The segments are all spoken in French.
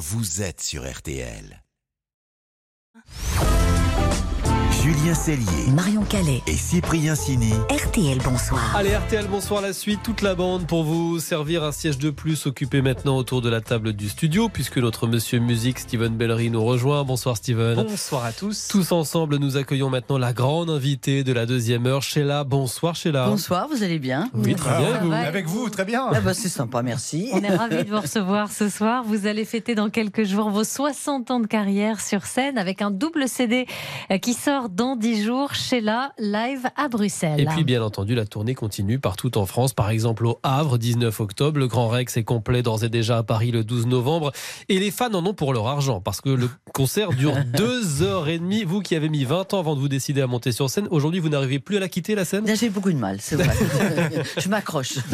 vous êtes sur RTL. Julien Cellier, Marion Calais, et Cyprien Sini. RTL Bonsoir. Allez, RTL, bonsoir la suite, toute la bande pour vous servir un siège de plus occupé maintenant autour de la table du studio, puisque notre monsieur musique Steven Bellery nous rejoint. Bonsoir Steven. Bonsoir à tous. Tous ensemble, nous accueillons maintenant la grande invitée de la deuxième heure, Sheila. Bonsoir Sheila. Bonsoir, vous allez bien Oui, très bien. vous Avec vous, très bien. ah bah, C'est sympa, merci. On est ravis de vous recevoir ce soir. Vous allez fêter dans quelques jours vos 60 ans de carrière sur scène avec un double CD qui sort dans 10 jours. Sheila, live à Bruxelles. Et puis, bien entendu, la tournée continue partout en France. Par exemple, au Havre, 19 octobre. Le Grand Rex est complet d'ores et déjà à Paris le 12 novembre. Et les fans en ont pour leur argent parce que le concert dure deux heures et demie. Vous qui avez mis 20 ans avant de vous décider à monter sur scène, aujourd'hui, vous n'arrivez plus à la quitter, la scène? J'ai beaucoup de mal, c'est vrai. Je m'accroche.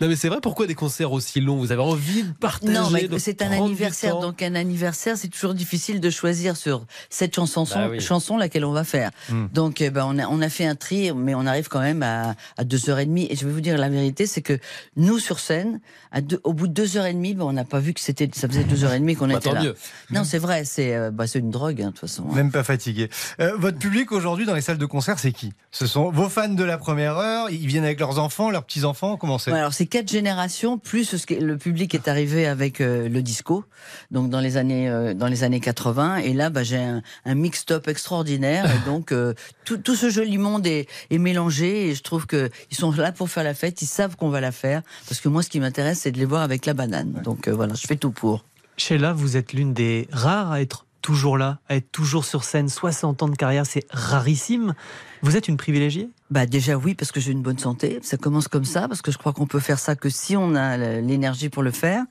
Non, mais c'est vrai, pourquoi des concerts aussi longs? Vous avez envie de partager Non, mais c'est un anniversaire. Donc, un anniversaire, c'est toujours difficile de choisir sur cette chanson, Bah oui. chanson laquelle on va faire. Hmm. Donc, eh ben, on, a, on a fait un tri, mais on arrive quand même à, à 2h30. Et je vais vous dire la vérité, c'est que nous, sur scène, à deux- au bout de 2h30, ben, on n'a pas vu que c'était, ça faisait 2h30 qu'on Bah, était là. mieux. Non, c'est vrai, c'est euh, bah, une drogue, hein, de toute façon. Même pas fatigué. Euh, votre public aujourd'hui dans les salles de concert, c'est qui? Ce sont vos fans de la première heure Ils viennent avec leurs enfants, leurs petits-enfants Comment c'est? Ouais, alors c'est quatre générations plus le public est arrivé avec euh, le disco, donc dans les années dans les années 80. Et là, bah, j'ai un, un mix-up extraordinaire. Et donc euh, tout, tout ce joli monde est, est mélangé. Et je trouve que ils sont là pour faire la fête. Ils savent qu'on va la faire parce que moi, ce qui m'intéresse, c'est de les voir avec la banane. Donc euh, voilà, je fais tout pour. Sheila, vous êtes l'une des rares à être toujours là, à être toujours sur scène. 60 ans de carrière, c'est rarissime. Vous êtes une privilégiée? Bah déjà oui parce que j'ai une bonne santé, ça commence comme ça parce que je crois qu'on peut faire ça que si on a l'énergie pour le faire.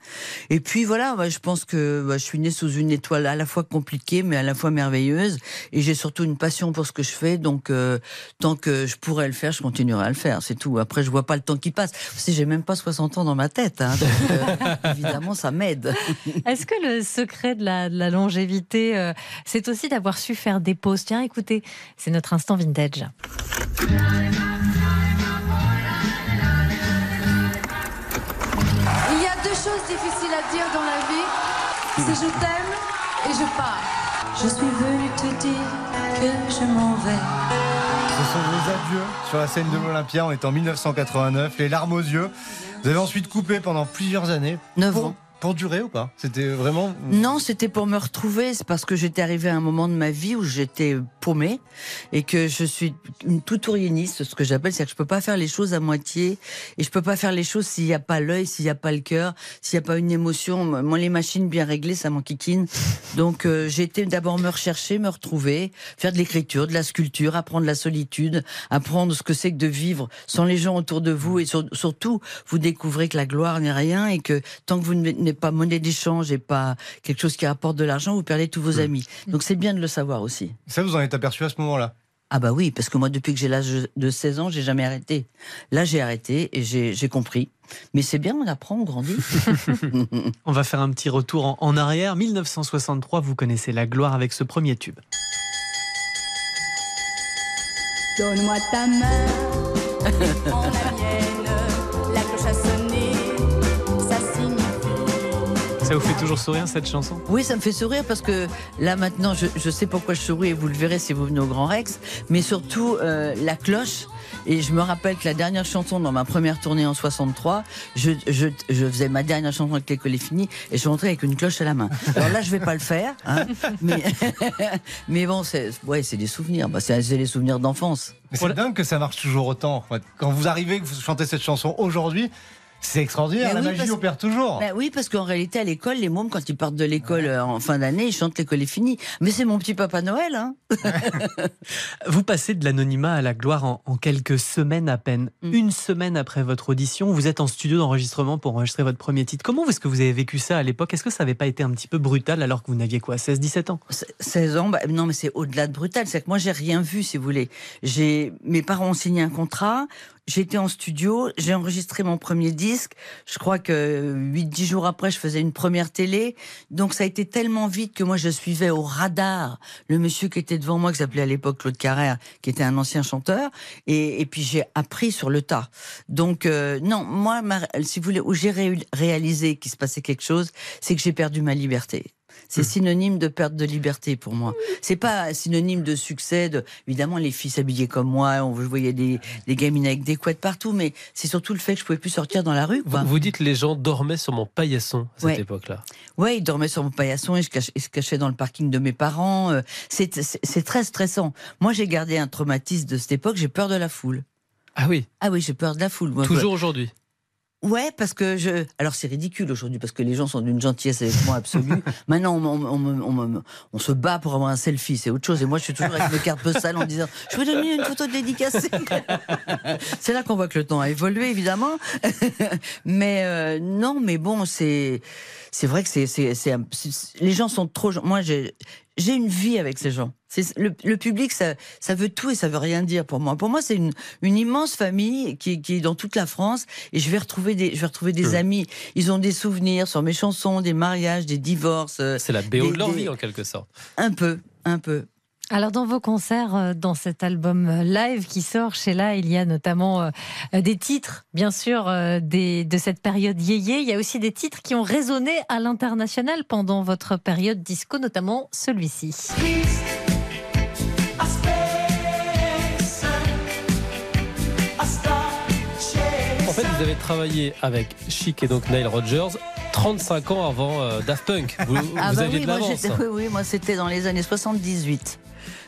Et puis voilà, bah, je pense que bah, je suis née sous une étoile à la fois compliquée mais à la fois merveilleuse et j'ai surtout une passion pour ce que je fais donc euh, tant que je pourrais le faire, je continuerai à le faire, c'est tout. Après je vois pas le temps qui passe. Si j'ai même pas 60 ans dans ma tête hein, donc euh, évidemment ça m'aide. Est-ce que le secret de la, de la longévité, euh, c'est aussi d'avoir su faire des pauses? Tiens, écoutez, c'est notre instant vintage. Il y a deux choses difficiles à dire dans la vie. C'est je t'aime et je pars. Je suis venue te dire que je m'en vais. Ce sont vos adieux sur la scène de l'Olympia. On est en 1989, les larmes aux yeux. Vous avez ensuite coupé pendant plusieurs années. Neuf pour, ans. Pour ou pas? C'était vraiment. Non, c'était pour me retrouver. C'est parce que j'étais arrivée à un moment de ma vie où j'étais paumée et que je suis une toutourieniste, ce que j'appelle, c'est que je peux pas faire les choses à moitié et je peux pas faire les choses s'il n'y a pas l'œil, s'il n'y a pas le cœur, s'il n'y a pas une émotion. Moi, les machines bien réglées, ça m'enquiquine. Donc, euh, été d'abord me rechercher, me retrouver, faire de l'écriture, de la sculpture, apprendre la solitude, apprendre ce que c'est que de vivre sans les gens autour de vous et sur- surtout, vous découvrez que la gloire n'est rien et que tant que vous n'êtes pas monnaie d'échange et pas quelque chose qui rapporte de l'argent, vous perdez tous vos amis. Donc c'est bien de le savoir aussi. Ça, vous en êtes aperçu à ce moment-là? Ah bah oui, parce que moi depuis que j'ai l'âge de 16 ans, j'ai jamais arrêté. Là j'ai arrêté et j'ai j'ai compris. Mais c'est bien, on apprend, on grandit. On va faire un petit retour en, en arrière. 1963, vous connaissez la gloire avec ce premier tube. Donne-moi ta main Ça vous fait toujours sourire cette chanson? Oui, ça me fait sourire parce que là maintenant, je, je sais pourquoi je souris et vous le verrez si vous venez au Grand Rex. Mais surtout euh, la cloche. Et je me rappelle que la dernière chanson dans ma première tournée en 63, je, je, je faisais ma dernière chanson avec l'école est finie et je rentrais avec une cloche à la main. Alors là, je vais pas le faire, hein, mais, mais bon, c'est ouais, des souvenirs. Bah, c'est les souvenirs d'enfance. Mais c'est dingue que ça marche toujours autant. Quand vous arrivez, que vous chantez cette chanson aujourd'hui, c'est extraordinaire. Mais la oui, magie parce- opère toujours. Bah oui, parce qu'en réalité, à l'école, les mômes, quand ils partent de l'école euh, en fin d'année, ils chantent l'école est finie. Mais c'est mon petit papa Noël, hein. Vous passez de l'anonymat à la gloire en, en quelques semaines à peine. Mm. Une semaine après votre audition, vous êtes en studio d'enregistrement pour enregistrer votre premier titre. Comment est-ce que vous avez vécu ça à l'époque? Est-ce que ça n'avait pas été un petit peu brutal alors que vous n'aviez quoi 16-17 ans? 16 ans, bah, non, mais c'est au-delà de brutal. C'est que moi, j'ai rien vu, si vous voulez. J'ai, mes parents ont signé un contrat. J'étais en studio, j'ai enregistré mon premier disque. Je crois que 8-10 jours après, je faisais une première télé. Donc ça a été tellement vite que moi, je suivais au radar le monsieur qui était devant moi, qui s'appelait à l'époque Claude Carrère, qui était un ancien chanteur. Et, et puis j'ai appris sur le tas. Donc euh, non, moi, ma- si vous voulez, où j'ai ré- réalisé qu'il se passait quelque chose, c'est que j'ai perdu ma liberté. C'est synonyme de perte de liberté pour moi. C'est pas synonyme de succès. De... Évidemment, les filles s'habillaient comme moi. On je voyais des, des gamines avec des couettes partout, mais c'est surtout le fait que je pouvais plus sortir dans la rue. Vous, Quoi. vous dites les gens dormaient sur mon paillasson à cette Ouais. époque-là. Ouais, ils dormaient sur mon paillasson et je cach- ils se cachaient dans le parking de mes parents. Euh, c'est très stressant. Moi, j'ai gardé un traumatisme de cette époque. J'ai peur de la foule. Ah oui, Ah oui, j'ai peur de la foule. Moi, toujours aujourd'hui. Ouais, parce que je. Alors c'est ridicule aujourd'hui parce que les gens sont d'une gentillesse avec moi absolue. Maintenant, on, on- se bat pour avoir un selfie, c'est autre chose. Et moi, je suis toujours avec mes cartes postales en disant Je vous donne une photo dédicacée. c'est là qu'on voit que le temps a évolué, évidemment. mais euh, non, mais bon, c'est c'est vrai que c'est les gens sont trop. Moi, j'ai une vie avec ces gens. C'est le, le public, ça, ça veut tout et ça veut rien dire pour moi. Pour moi, c'est une, une immense famille qui, qui est dans toute la France et je vais retrouver des, je vais retrouver des Mmh. amis. Ils ont des souvenirs sur mes chansons, des mariages, des divorces, euh, C'est la BO Des- de leur des- vie en quelque sorte. un peu, un peu. Alors dans vos concerts, euh, dans cet album euh, live qui sort chez là, il y a notamment des titres, bien sûr, des, de cette période yéyé. Il y a aussi des titres qui ont résonné à l'international pendant votre période disco, notamment celui-ci. Vous avez travaillé avec Chic et donc Nile Rodgers 35 ans avant euh, Daft Punk. Vous, Ah vous bah aviez oui, de moi, l'avance. j'étais- oui, oui, moi c'était dans les années 78.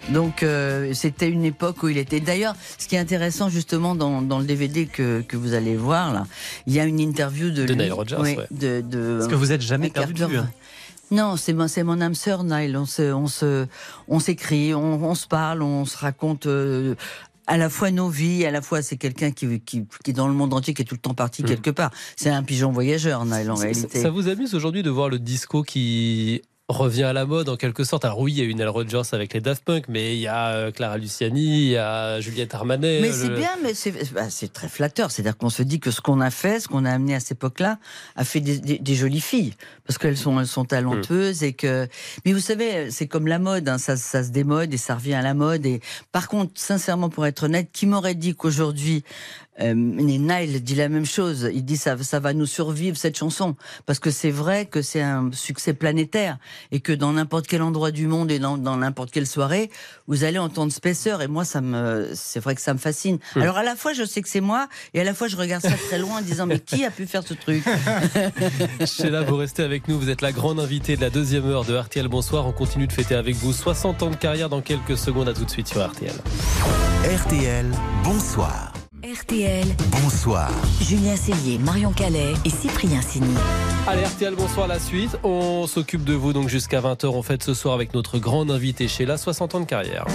Donc euh, c'était une époque où il était. D'ailleurs, ce qui est intéressant justement dans, dans le DVD que, que vous allez voir là, il y a une interview de, De lui, Nile Rodgers, oui, ouais. de, de Parce que vous êtes jamais perdu de vue. hein. Non, c'est mon, c'est mon âme sœur, Nile. On se, on se, on s'écrit, on, on se parle, on se raconte euh, à la fois nos vies, à la fois c'est quelqu'un qui, qui, qui est dans le monde entier, qui est tout le temps parti Mm. quelque part. C'est un pigeon voyageur, Nile, en Ça- réalité. Ça vous amuse aujourd'hui de voir le disco qui revient à la mode en quelque sorte Alors oui, il y a eu Nile Rodgers avec les Daft Punk, mais il y a euh, Clara Luciani, il y a Juliette Armanet. Mais le- c'est bien, mais c'est bah, très flatteur. C'est-à-dire qu'on se dit que ce qu'on a fait, ce qu'on a amené à cette époque-là, a fait des, des- des jolies filles. Parce qu'elles sont, elles sont talentueuses et que. Mais vous savez, c'est comme la mode, hein, ça, ça se démode et ça revient à la mode. Et par contre, sincèrement, pour être honnête, qui m'aurait dit qu'aujourd'hui, euh, Nile dit la même chose. Il dit ça, ça va nous survivre cette chanson parce que c'est vrai que c'est un succès planétaire et que dans n'importe quel endroit du monde et dans dans n'importe quelle soirée, vous allez entendre Spacer et moi ça me, c'est vrai que ça me fascine. Hmm. Alors à la fois je sais que c'est moi et à la fois je regarde ça très loin en disant mais qui a pu faire ce truc? Sheila, vous restez avec nous. Vous êtes la grande invitée de la deuxième heure de RTL Bonsoir. On continue de fêter avec vous 60 ans de carrière dans quelques secondes. À tout de suite sur RTL. RTL, bonsoir. RTL, Bonsoir. Julien Cellier, Marion Calais et Cyprien Sini. Allez, RTL, bonsoir la suite. On s'occupe de vous donc jusqu'à 20h. On fête ce soir avec notre grande invitée Sheila, 60 ans de carrière.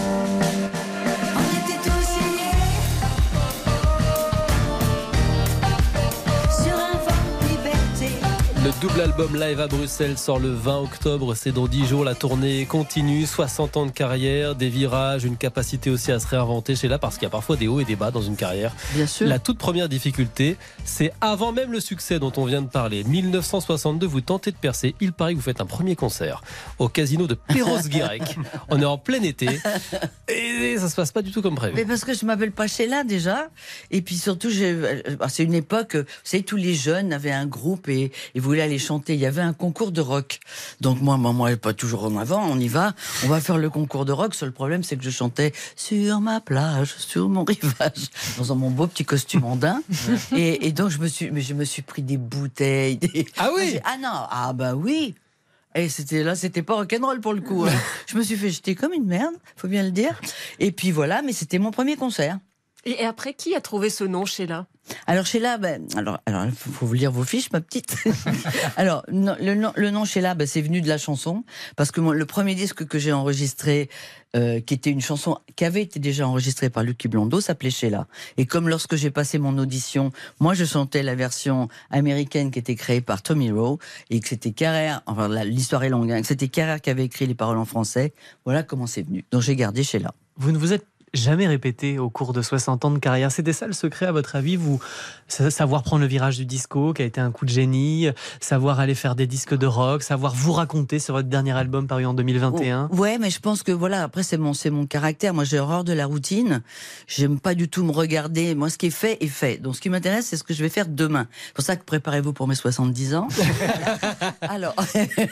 Le double album live à Bruxelles sort le 20 octobre. C'est dans 10 jours. La tournée continue. 60 ans de carrière, des virages, une capacité aussi à se réinventer chez là parce qu'il y a parfois des hauts et des bas dans une carrière. Bien sûr. La toute première difficulté, c'est avant même le succès dont on vient de parler. 1962, vous tentez de percer. Il paraît que vous faites un premier concert au casino de Perros-Guirec. on est en plein été et ça se passe pas du tout comme prévu. Mais parce que je m'appelle pas Sheila déjà. Et puis surtout, euh, bah, c'est une époque, vous savez, tous les jeunes avaient un groupe et, et voulaient aller chanter. Il y avait un concours de rock. Donc moi, moi, moi, pas toujours en avant, on y va. On va faire le concours de rock. Seul problème, c'est que je chantais sur ma plage, sur mon rivage, dans mon beau petit costume andin. et, et donc je me suis, mais je me suis pris des bouteilles. des- Ah oui j'ai- Ah non, ah bah oui. Et c'était là, c'était pas rock'n'roll pour le coup. hein. Je me suis fait jeter comme une merde, faut bien le dire. Et puis voilà, mais c'était mon premier concert. Et après, qui a trouvé ce nom, Sheila? Alors Sheila, ben, alors, alors, il faut, faut vous lire vos fiches, ma petite. alors, non, le, nom- le nom Sheila, ben, c'est venu de la chanson, parce que moi, le premier disque que j'ai enregistré, euh, qui était une chanson qui avait été déjà enregistrée par Lucky Blondeau, s'appelait Sheila. Et comme lorsque j'ai passé mon audition, moi je chantais la version américaine qui était créée par Tommy Rowe, et que c'était Carrère, enfin l'histoire est longue, hein, que c'était Carrère qui avait écrit les paroles en français. Voilà comment c'est venu. Donc j'ai gardé Sheila. Vous ne vous êtes jamais répété au cours de 60 ans de carrière. C'était ça le secret, à votre avis vous, Savoir prendre le virage du disco, qui a été un coup de génie, savoir aller faire des disques de rock, savoir vous raconter sur votre dernier album paru en 2021 Ouais, mais je pense que voilà, après, c'est mon, c'est mon caractère. Moi, j'ai horreur de la routine. J'aime pas du tout me regarder. Moi, ce qui est fait est fait. Donc, ce qui m'intéresse, c'est ce que je vais faire demain. C'est pour ça que préparez-vous pour mes 70 ans. Alors,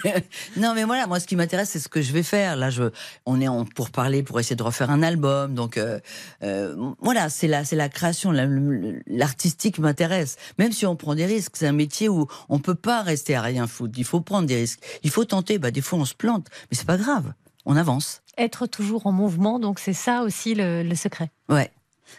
non, mais voilà, moi, ce qui m'intéresse, c'est ce que je vais faire. Là, je, on est en, pour parler, pour essayer de refaire un album. Donc, euh, euh, voilà, c'est la, c'est la création, la- l'artistique m'intéresse. Même si on prend des risques, c'est un métier où on peut pas rester à rien foutre. Il faut prendre des risques. Il faut tenter. Bah, des fois, on se plante, mais c'est pas grave. On avance. Être toujours en mouvement, donc c'est ça aussi le, le secret. Ouais.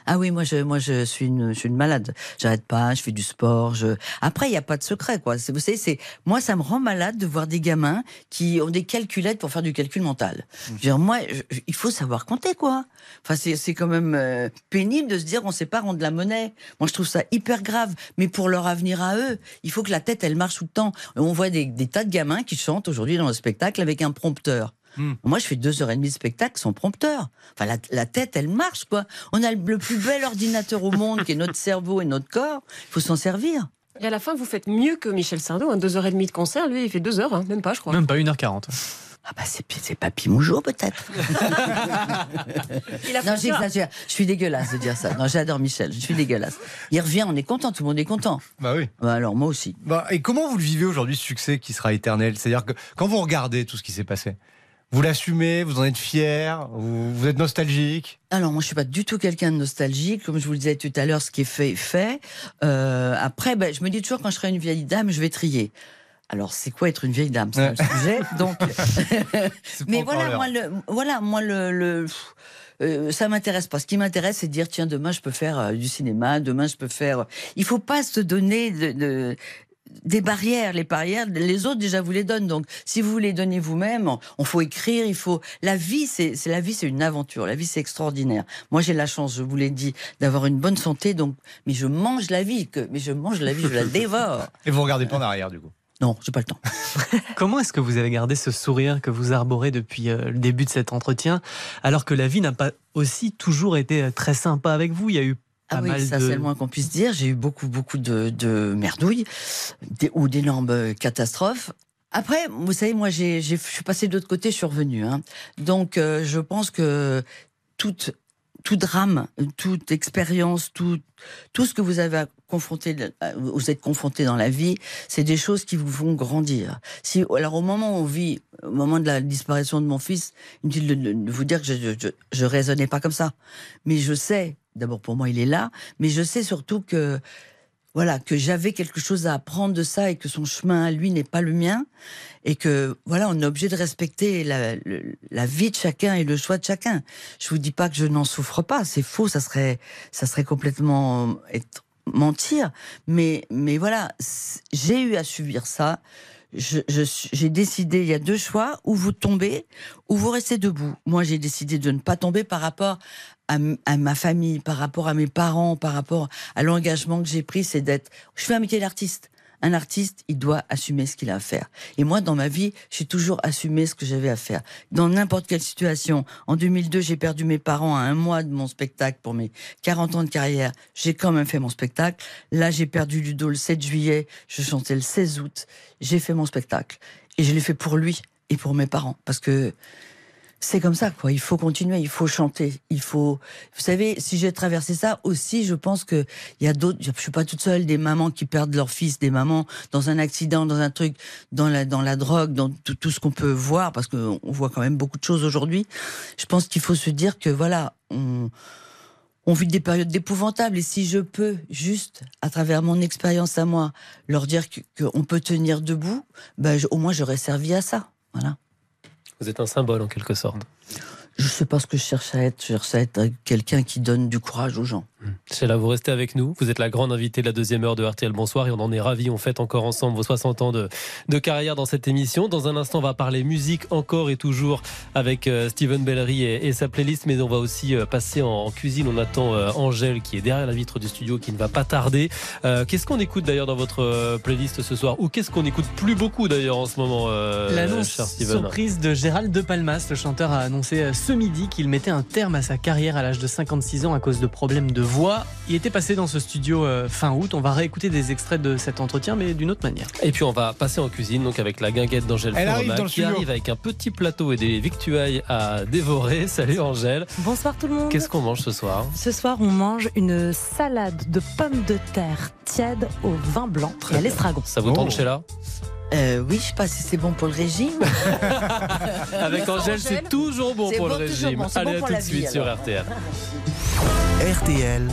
Ah oui, moi je, moi je suis une, je suis une malade. J'arrête pas, je fais du sport. Je... Après, il n'y a pas de secret, quoi. C'est- Vous savez, c'est moi, ça me rend malade de voir des gamins qui ont des calculettes pour faire du calcul mental. Je veux dire, moi, je- il faut savoir compter, quoi. Enfin, c'est, c'est quand même euh, pénible de se dire on sait pas rendre la monnaie. Moi, je trouve ça hyper grave. Mais pour leur avenir à eux, il faut que la tête, elle marche tout le temps. On voit des, des tas de gamins qui chantent aujourd'hui dans le spectacle avec un prompteur. Hmm. Moi, je fais deux heures et demie de spectacle sans prompteur. Enfin, la, la tête, elle marche, quoi. On a le, le plus bel ordinateur au monde, qui est notre cerveau et notre corps. Il faut s'en servir. Et à la fin, vous faites mieux que Michel Sardou. Hein, deux heures et demie de concert, lui, il fait deux heures, hein, même pas, je crois. Même pas 1h40. Ah bah c'est, c'est Papy Mougeot, peut-être. Il a Non, j'exagère. Je suis dégueulasse de dire ça. Non, j'adore Michel. Je suis dégueulasse. Il revient, on est content, tout le monde est content. Bah oui. Bah alors, moi aussi. Bah, et comment vous le vivez aujourd'hui, ce succès qui sera éternel? C'est-à-dire que quand vous regardez tout ce qui s'est passé, vous l'assumez, vous en êtes fier, vous, vous êtes nostalgique? Alors, moi, je suis pas du tout quelqu'un de nostalgique. Comme je vous le disais tout à l'heure, ce qui est fait est fait. Euh, après, ben, je me dis toujours, quand je serai une vieille dame, je vais trier. Alors, c'est quoi être une vieille dame? C'est Ouais. un sujet. Donc, mais voilà, moi, le, voilà, moi, le, le- euh, ça m'intéresse pas. Ce qui m'intéresse, c'est de dire, tiens, demain, je peux faire euh, du cinéma. Demain, je peux faire. Il faut pas se donner de, de- des barrières. Les barrières, les autres déjà vous les donnent. Donc, si vous les donnez vous-même, on faut écrire. Il faut. La vie, c'est la vie, c'est une aventure. La vie, c'est extraordinaire. Moi, j'ai la chance, je vous l'ai dit, d'avoir une bonne santé. Donc, mais je mange la vie. Que, mais je mange la vie, je la dévore. Et vous regardez pas en arrière, du coup? Non, j'ai pas le temps. Comment est-ce que vous avez gardé ce sourire que vous arborez depuis euh, le début de cet entretien, alors que la vie n'a pas aussi toujours été euh, très sympa avec vous? Il y a eu pas Ah oui, ça de... c'est le moins qu'on puisse dire. J'ai eu beaucoup, beaucoup de, de merdouilles des- ou d'énormes euh, catastrophes. Après, vous savez, moi, j'ai, j'ai- je suis passé de l'autre côté, je suis revenu. Hein. Donc, euh, je pense que toute, tout drame, toute expérience, tout, tout ce que vous avez à confronter, à- vous êtes confronté dans la vie, c'est des choses qui vous font grandir. Si, alors, au moment où on vit, au moment de la disparition de mon fils, inutile de, de vous dire que je, je, je, je raisonnais pas comme ça. Mais je sais, d'abord pour moi, il est là, mais je sais surtout que, voilà, que j'avais quelque chose à apprendre de ça et que son chemin à lui n'est pas le mien et que, voilà, on est obligé de respecter la, vie de chacun et le choix de chacun. Je vous dis pas que je n'en souffre pas, c'est faux, ça serait, ça serait complètement mentir, mais, mais voilà, j'ai eu à subir ça. J'ai décidé, il y a deux choix, ou vous tombez, ou vous restez debout. Moi, j'ai décidé de ne pas tomber par rapport à, ma famille, par rapport à mes parents, par rapport à l'engagement que j'ai pris, c'est d'être. Je fais un métier d'artiste. Un artiste, il doit assumer ce qu'il a à faire. Et moi, dans ma vie, j'ai toujours assumé ce que j'avais à faire. Dans n'importe quelle situation. En 2002, j'ai perdu mes parents à un mois de mon spectacle pour mes 40 ans de carrière. J'ai quand même fait mon spectacle. Là, j'ai perdu Ludo le 7 juillet. Je chantais le 16 août. J'ai fait mon spectacle. Et je l'ai fait pour lui et pour mes parents. Parce que c'est comme ça, quoi. Il faut continuer, il faut chanter, il faut. Vous savez, si j'ai traversé ça aussi, je pense que il y a d'autres. Je suis pas toute seule. Des mamans qui perdent leur fils, des mamans dans un accident, dans un truc, dans la dans la drogue, dans tout, ce qu'on peut voir, parce qu'on voit quand même beaucoup de choses aujourd'hui. Je pense qu'il faut se dire que voilà, on on vit des périodes d'épouvantables et si je peux juste, à travers mon expérience à moi, leur dire qu'on peut tenir debout, ben au moins j'aurais servi à ça. Voilà. Vous êtes un symbole en quelque sorte. Je sais pas ce que je cherche à être. Je cherche à être quelqu'un qui donne du courage aux gens. Sheila, vous restez avec nous. Vous êtes la grande invitée de la deuxième heure de RTL Bonsoir et on en est ravis. On fête encore ensemble vos 60 ans de, de carrière dans cette émission. Dans un instant, on va parler musique encore et toujours avec euh, Steven Bellery et, et sa playlist, mais on va aussi euh, passer en, en cuisine. On attend euh, Angèle qui est derrière la vitre du studio qui ne va pas tarder. Qu'est-ce qu'on écoute d'ailleurs dans votre playlist ce soir? Ou qu'est-ce qu'on écoute plus beaucoup d'ailleurs en ce moment, L'annonce surprise de Gérald De Palmas, le chanteur a annoncé ce midi qu'il mettait un terme à sa carrière à l'âge de 56 ans à cause de problèmes de voix. Il était passé dans ce studio euh, fin août. On va réécouter des extraits de cet entretien, mais d'une autre manière. Et puis on va passer en cuisine donc avec la guinguette d'Angèle Elle arrive Fourmac, dans le qui studio. arrive avec un petit plateau et des victuailles à dévorer. Salut Angèle. Bonsoir tout le monde. Qu'est-ce qu'on mange ce soir? Ce soir, on mange une salade de pommes de terre tiède au vin blanc et à l'estragon. Ça vous Oh. tente Sheila? Euh, oui, je sais pas si c'est bon pour le régime. Avec Angèle, c'est toujours bon pour le bon, régime. bon, Allez bon à tout de suite sur. RTL. RTL,